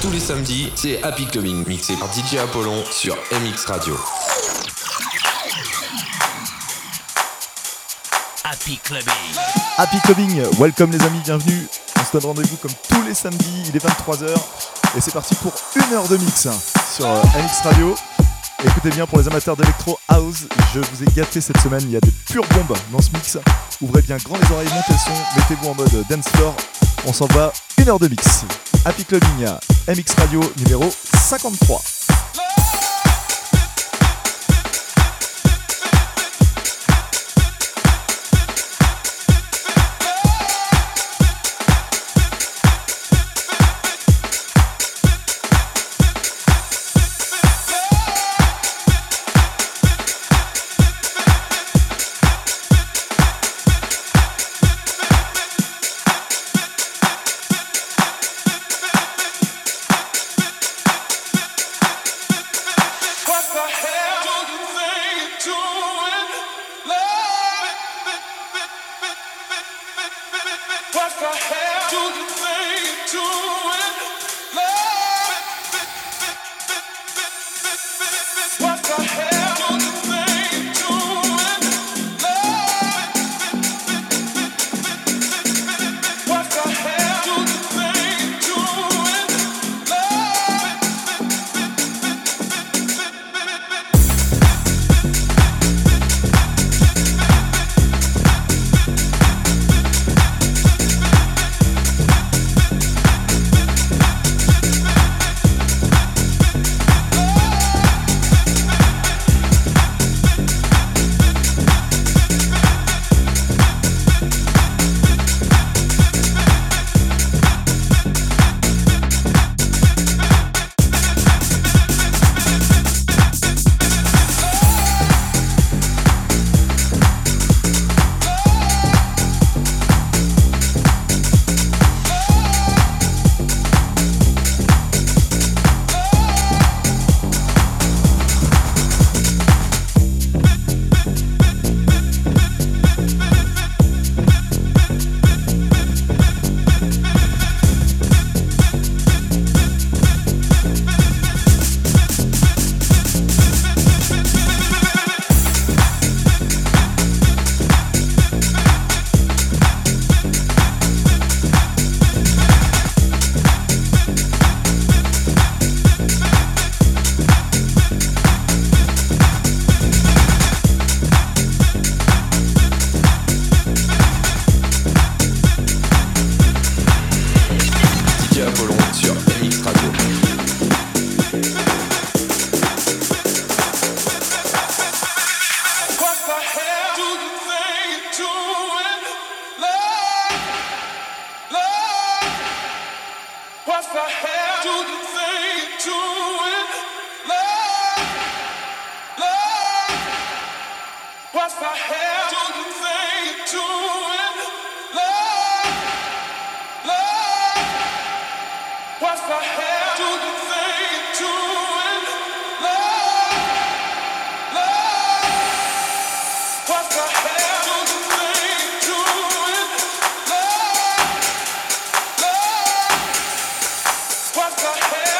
Tous les samedis, c'est Happy Clubbing, mixé par DJ Apollon sur MX Radio. Happy Clubbing. Happy Clubbing, welcome les amis, bienvenue. On se donne rendez-vous comme tous les samedis, il est 23h et c'est parti pour une heure de mix sur euh, MX Radio. Écoutez bien pour les amateurs d'électro house, je vous ai gâté cette semaine, il y a des pures bombes dans ce mix. Ouvrez bien grand les oreilles, montez le son, mettez-vous en mode dance floor. On s'en va une heure de mix. Happy Clubbing, MX Radio numéro 53. Got hair.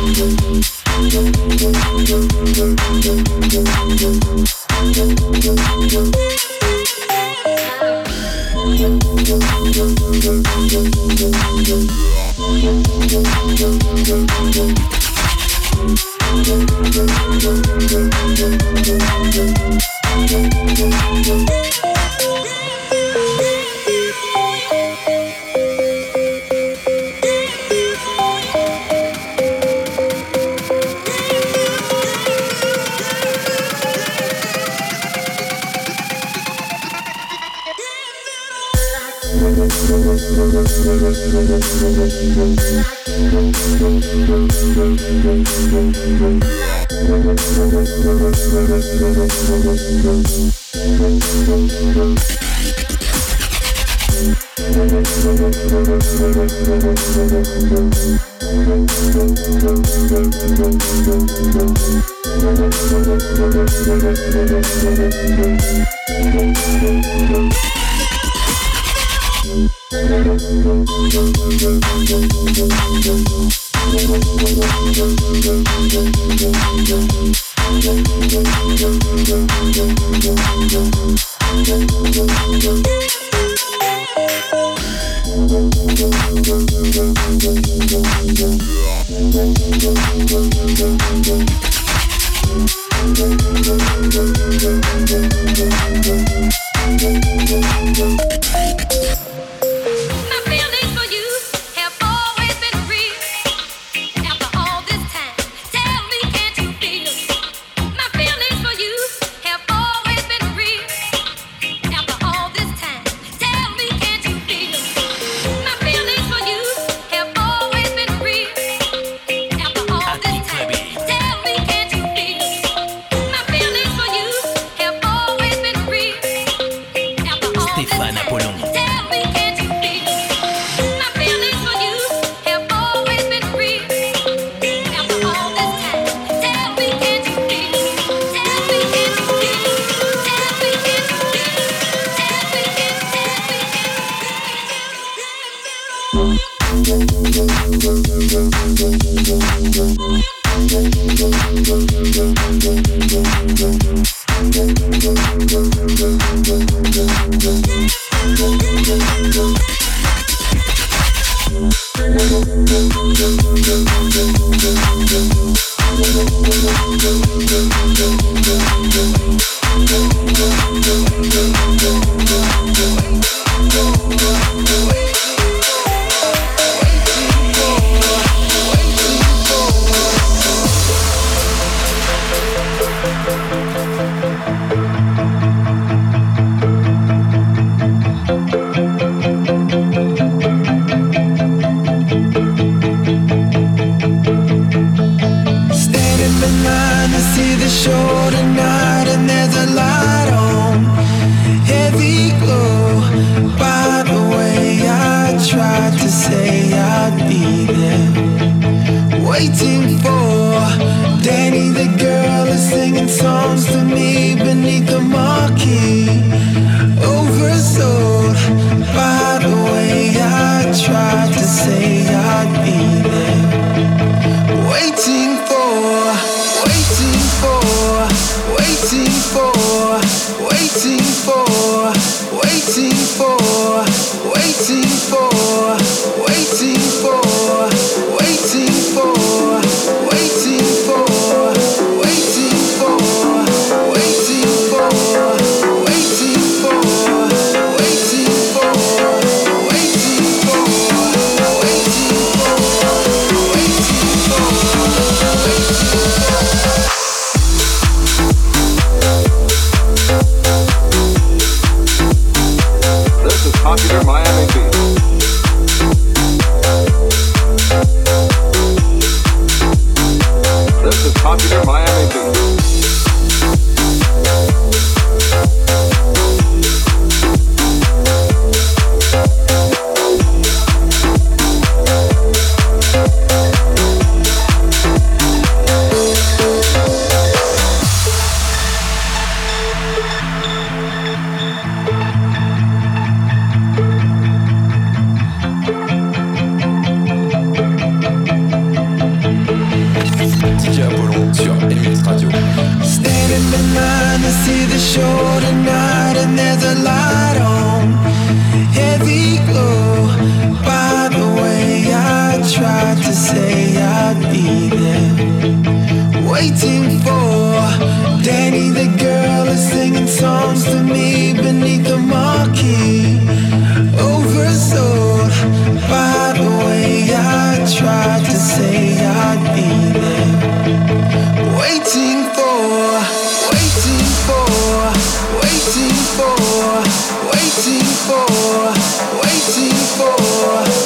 Música waiting for, waiting for.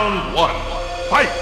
round one, fight!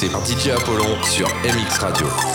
Mixé par DJ Apollon sur MX Radio.